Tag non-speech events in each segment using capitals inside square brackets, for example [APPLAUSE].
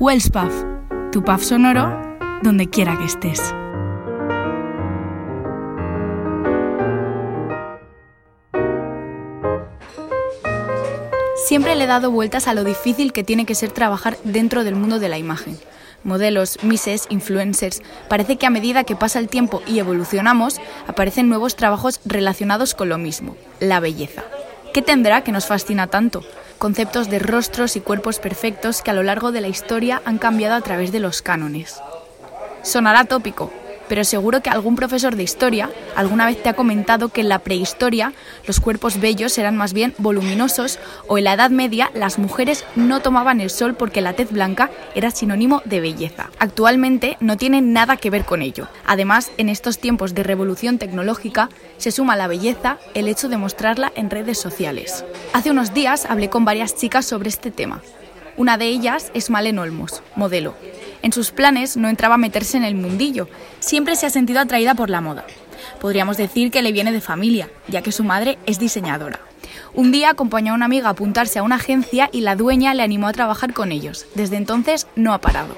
Wells Puff, tu puff sonoro donde quiera que estés. Siempre le he dado vueltas a lo difícil que tiene que ser trabajar dentro del mundo de la imagen. Modelos, mises, influencers. Parece que a medida que pasa el tiempo y evolucionamos, aparecen nuevos trabajos relacionados con lo mismo, la belleza. ¿Qué tendrá que nos fascina tanto? Conceptos de rostros y cuerpos perfectos que a lo largo de la historia han cambiado a través de los cánones. Sonará tópico, pero seguro que algún profesor de historia alguna vez te ha comentado que en la prehistoria los cuerpos bellos eran más bien voluminosos o en la Edad Media las mujeres no tomaban el sol porque la tez blanca era sinónimo de belleza. Actualmente no tiene nada que ver con ello. Además, en estos tiempos de revolución tecnológica se suma a la belleza el hecho de mostrarla en redes sociales. Hace unos días hablé con varias chicas sobre este tema. Una de ellas es Malen Olmos, modelo. En sus planes no entraba a meterse en el mundillo, siempre se ha sentido atraída por la moda. Podríamos decir que le viene de familia, ya que su madre es diseñadora. Un día acompañó a una amiga a apuntarse a una agencia y la dueña le animó a trabajar con ellos. Desde entonces no ha parado.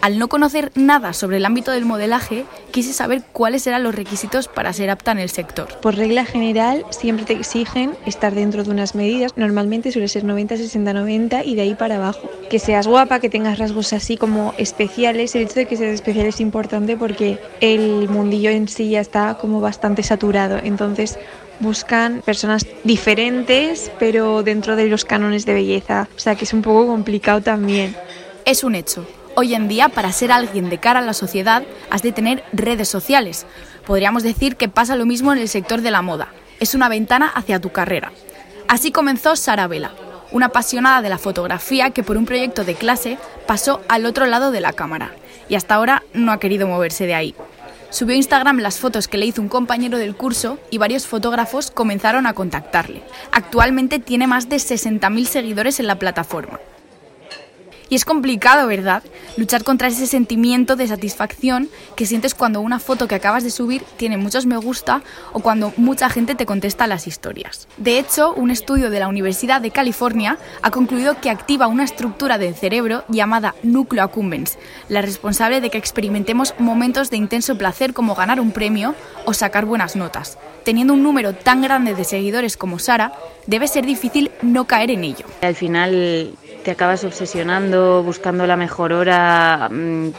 Al no conocer nada sobre el ámbito del modelaje, quise saber cuáles eran los requisitos para ser apta en el sector. Por regla general, siempre te exigen estar dentro de unas medidas. Normalmente suele ser 90, 60, 90 y de ahí para abajo. Que seas guapa, que tengas rasgos así como especiales. El hecho de que seas especial es importante porque el mundillo en sí ya está como bastante saturado. Entonces, buscan personas diferentes, pero dentro de los cánones de belleza. O sea que es un poco complicado también. Es un hecho. Hoy en día, para ser alguien de cara a la sociedad, has de tener redes sociales. Podríamos decir que pasa lo mismo en el sector de la moda. Es una ventana hacia tu carrera. Así comenzó Sara Vela, una apasionada de la fotografía que por un proyecto de clase pasó al otro lado de la cámara y hasta ahora no ha querido moverse de ahí. Subió a Instagram las fotos que le hizo un compañero del curso y varios fotógrafos comenzaron a contactarle. Actualmente tiene más de 60.000 seguidores en la plataforma. Y es complicado, ¿verdad? Luchar contra ese sentimiento de satisfacción que sientes cuando una foto que acabas de subir tiene muchos me gusta o cuando mucha gente te contesta las historias. De hecho, un estudio de la Universidad de California ha concluido que activa una estructura del cerebro llamada núcleo accumbens, la responsable de que experimentemos momentos de intenso placer como ganar un premio o sacar buenas notas. Teniendo un número tan grande de seguidores como Sara, debe ser difícil no caer en ello. Al final te acabas obsesionando, buscando la mejor hora, mm,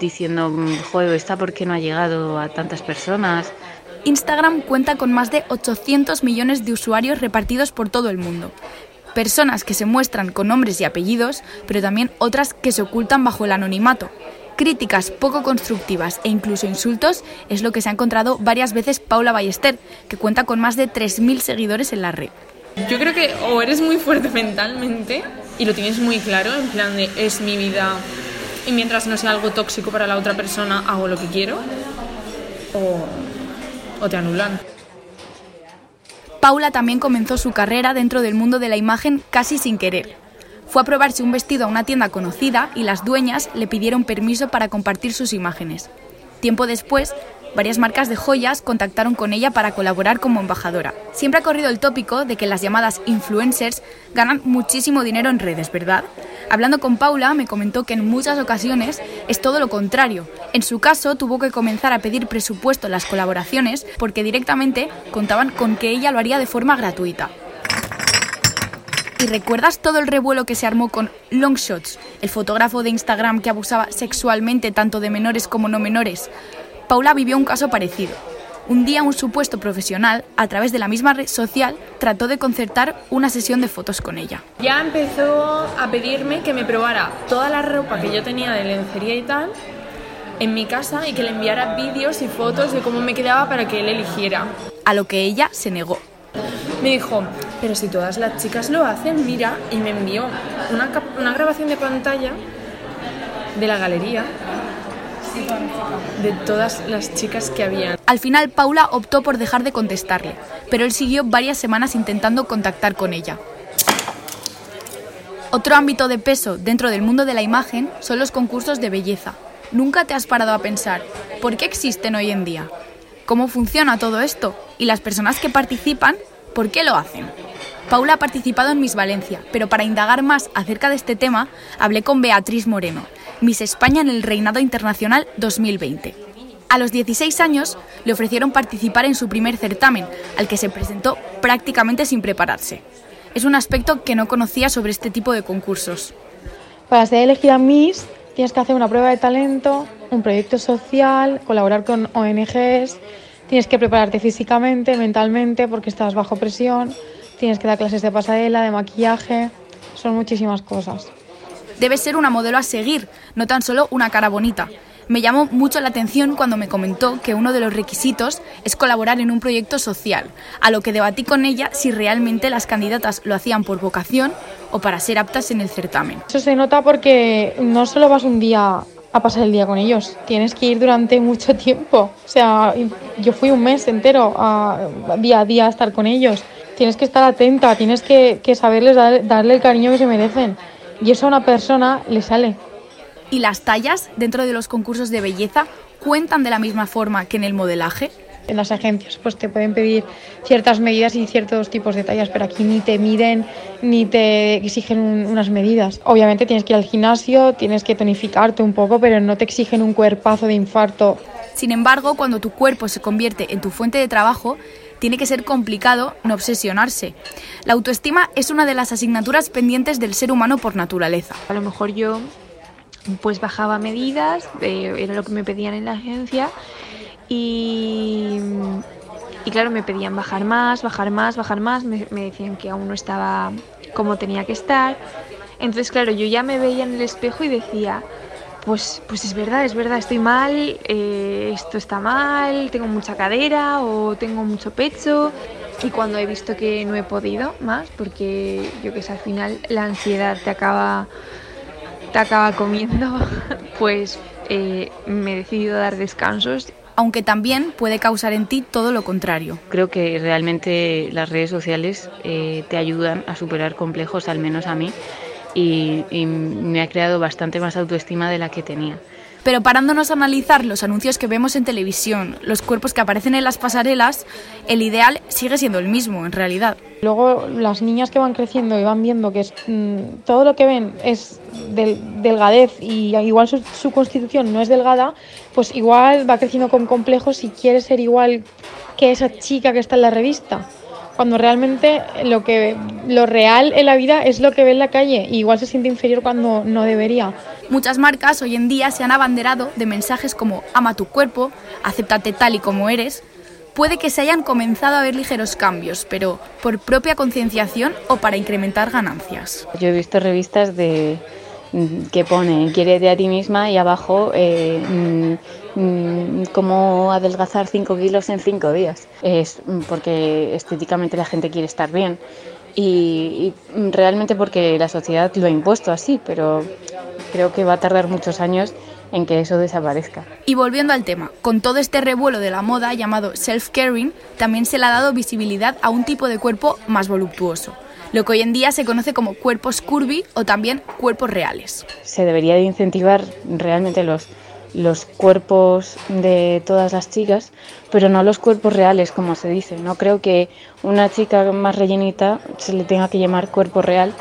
diciendo, mm, joder, ¿esta por qué no ha llegado a tantas personas? Instagram cuenta con más de 800 millones de usuarios repartidos por todo el mundo. Personas que se muestran con nombres y apellidos, pero también otras que se ocultan bajo el anonimato. Críticas poco constructivas e incluso insultos es lo que se ha encontrado varias veces Paula Ballester, que cuenta con más de 3.000 seguidores en la red. Yo creo que o eres muy fuerte mentalmente y lo tienes muy claro, en plan de es mi vida y mientras no sea algo tóxico para la otra persona hago lo que quiero, o, o te anulan. Paula también comenzó su carrera dentro del mundo de la imagen casi sin querer. Fue a probarse un vestido a una tienda conocida y las dueñas le pidieron permiso para compartir sus imágenes. Tiempo después, varias marcas de joyas contactaron con ella para colaborar como embajadora. Siempre ha corrido el tópico de que las llamadas influencers ganan muchísimo dinero en redes, ¿verdad? Hablando con Paula, me comentó que en muchas ocasiones es todo lo contrario. En su caso, tuvo que comenzar a pedir presupuesto en las colaboraciones porque directamente contaban con que ella lo haría de forma gratuita. ¿Y recuerdas todo el revuelo que se armó con Longshots, el fotógrafo de Instagram que abusaba sexualmente tanto de menores como no menores? Paula vivió un caso parecido. Un día un supuesto profesional, a través de la misma red social, trató de concertar una sesión de fotos con ella. Ya empezó a pedirme que me probara toda la ropa que yo tenía de lencería y tal en mi casa y que le enviara vídeos y fotos de cómo me quedaba para que él eligiera. A lo que ella se negó. Me dijo, pero si todas las chicas lo hacen, mira, y me envió una, una grabación de pantalla de la galería de todas las chicas que habían. Al final, Paula optó por dejar de contestarle, pero él siguió varias semanas intentando contactar con ella. Otro ámbito de peso dentro del mundo de la imagen son los concursos de belleza. ¿Nunca te has parado a pensar por qué existen hoy en día? ¿Cómo funciona todo esto? ¿Y las personas que participan, por qué lo hacen? Paula ha participado en Miss Valencia, pero para indagar más acerca de este tema, hablé con Beatriz Moreno, Miss España en el Reinado Internacional 2020. A los 16 años le ofrecieron participar en su primer certamen, al que se presentó prácticamente sin prepararse. Es un aspecto que no conocía sobre este tipo de concursos. Para ser elegida Miss tienes que hacer una prueba de talento, un proyecto social, colaborar con ONGs, tienes que prepararte físicamente, mentalmente, porque estás bajo presión, tienes que dar clases de pasarela, de maquillaje, son muchísimas cosas. Debe ser una modelo a seguir, no tan solo una cara bonita. Me llamó mucho la atención cuando me comentó que uno de los requisitos es colaborar en un proyecto social, a lo que debatí con ella si realmente las candidatas lo hacían por vocación o para ser aptas en el certamen. Eso se nota porque no solo vas un día a pasar el día con ellos, tienes que ir durante mucho tiempo. O sea, yo fui un mes entero a, día a día a estar con ellos. Tienes que estar atenta, tienes que, saberles darle el cariño que se merecen. Y eso a una persona le sale y las tallas dentro de los concursos de belleza cuentan de la misma forma que en el modelaje. En las agencias pues te pueden pedir ciertas medidas y ciertos tipos de tallas, pero aquí ni te miden ni te exigen unas medidas. Obviamente tienes que ir al gimnasio, tienes que tonificarte un poco, pero no te exigen un cuerpazo de infarto. Sin embargo, cuando tu cuerpo se convierte en tu fuente de trabajo, tiene que ser complicado no obsesionarse. La autoestima es una de las asignaturas pendientes del ser humano por naturaleza. A lo mejor yo pues bajaba medidas, eh, era lo que me pedían en la agencia y, y, claro, me pedían bajar más, bajar más, bajar más, me, decían que aún no estaba como tenía que estar. Entonces, claro, yo ya me veía en el espejo y decía, pues, pues es verdad, es verdad, estoy mal, eh, esto está mal, tengo mucha cadera o tengo mucho pecho. Y cuando he visto que no he podido más, porque yo que sé, al final la ansiedad te acaba te acaba comiendo, [LAUGHS] pues eh, me he decidido dar descansos. Aunque también puede causar en ti todo lo contrario. Creo que realmente las redes sociales eh, te ayudan a superar complejos, al menos a mí, y me ha creado bastante más autoestima de la que tenía. Pero parándonos a analizar los anuncios que vemos en televisión, los cuerpos que aparecen en las pasarelas, el ideal sigue siendo el mismo en realidad. Luego las niñas que van creciendo y van viendo que mm, todo lo que ven es delgadez y igual su, constitución no es delgada, pues igual va creciendo con complejos y quiere ser igual que esa chica que está en la revista cuando realmente lo que lo real en la vida es lo que ve en la calle y igual se siente inferior cuando no debería. Muchas marcas hoy en día se han abanderado de mensajes como ama tu cuerpo, acéptate tal y como eres. Puede que se hayan comenzado a ver ligeros cambios, pero por propia concienciación o para incrementar ganancias. Yo he visto revistas de que pone quiere a ti misma y abajo eh, mm, mm, cómo adelgazar 5 kilos en 5 días. Es porque estéticamente la gente quiere estar bien y, y, realmente porque la sociedad lo ha impuesto así, pero creo que va a tardar muchos años en que eso desaparezca. Y volviendo al tema, con todo este revuelo de la moda llamado self-caring, también se le ha dado visibilidad a un tipo de cuerpo más voluptuoso lo que hoy en día se conoce como cuerpos curvy o también cuerpos reales. Se debería de incentivar realmente los, los cuerpos de todas las chicas, pero no los cuerpos reales, como se dice. No creo que una chica más rellenita se le tenga que llamar cuerpo real,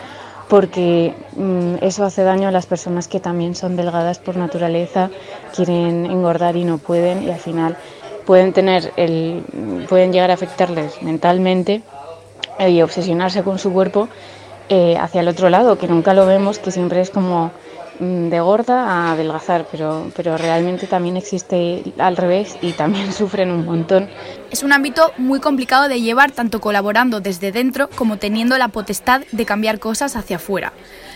porque mm, eso hace daño a las personas que también son delgadas por naturaleza, quieren engordar y no pueden, y al final pueden tener el, pueden llegar a afectarles mentalmente y obsesionarse con su cuerpo eh, hacia el otro lado, que nunca lo vemos, que siempre es como mm, de gorda a adelgazar, pero, pero realmente también existe al revés y también [LAUGHS] sufren un montón. Es un ámbito muy complicado de llevar tanto colaborando desde dentro como teniendo la potestad de cambiar cosas hacia afuera.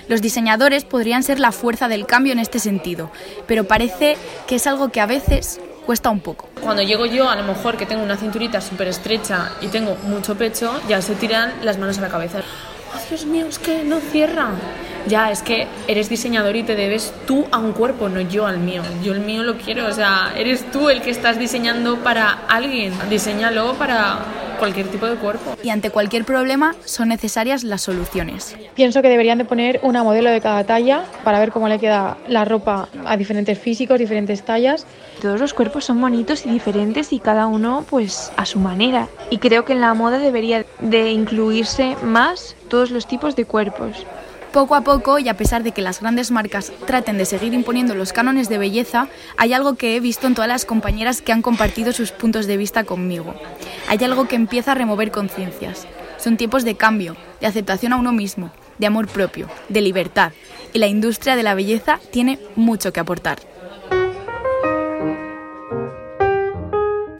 Los diseñadores podrían ser la fuerza del cambio en este sentido, pero parece que es algo que a veces cuesta un poco. Cuando llego yo, a lo mejor que tengo una cinturita súper estrecha y tengo mucho pecho, ya se tiran las manos a la cabeza. Oh, Dios mío, es que no cierra. Ya, es que eres diseñador y te debes tú a un cuerpo, no yo al mío. Yo el mío lo quiero, o sea, eres tú el que estás diseñando para alguien. Diseñalo para cualquier tipo de cuerpo. Y ante cualquier problema son necesarias las soluciones. Pienso que deberían de poner una modelo de cada talla para ver cómo le queda la ropa a diferentes físicos, diferentes tallas. Todos los cuerpos son bonitos y diferentes y cada uno pues a su manera. Y creo que en la moda debería de incluirse más todos los tipos de cuerpos. Poco a poco, y a pesar de que las grandes marcas traten de seguir imponiendo los cánones de belleza, hay algo que he visto en todas las compañeras que han compartido sus puntos de vista conmigo. Hay algo que empieza a remover conciencias. Son tiempos de cambio, de aceptación a uno mismo, de amor propio, de libertad. Y la industria de la belleza tiene mucho que aportar.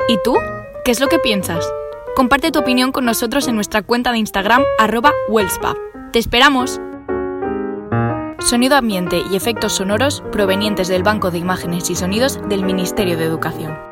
¿Y tú? ¿Qué es lo que piensas? Comparte tu opinión con nosotros en nuestra cuenta de Instagram arroba Wellspa. ¡Te esperamos! Sonido ambiente y efectos sonoros provenientes del Banco de Imágenes y Sonidos del Ministerio de Educación.